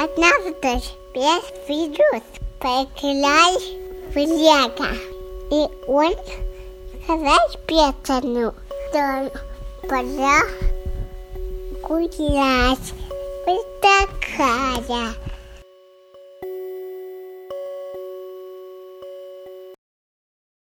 Однажды пес вирус поиграли в лего. И он сказал Петрону, что пора гулять. Вот такая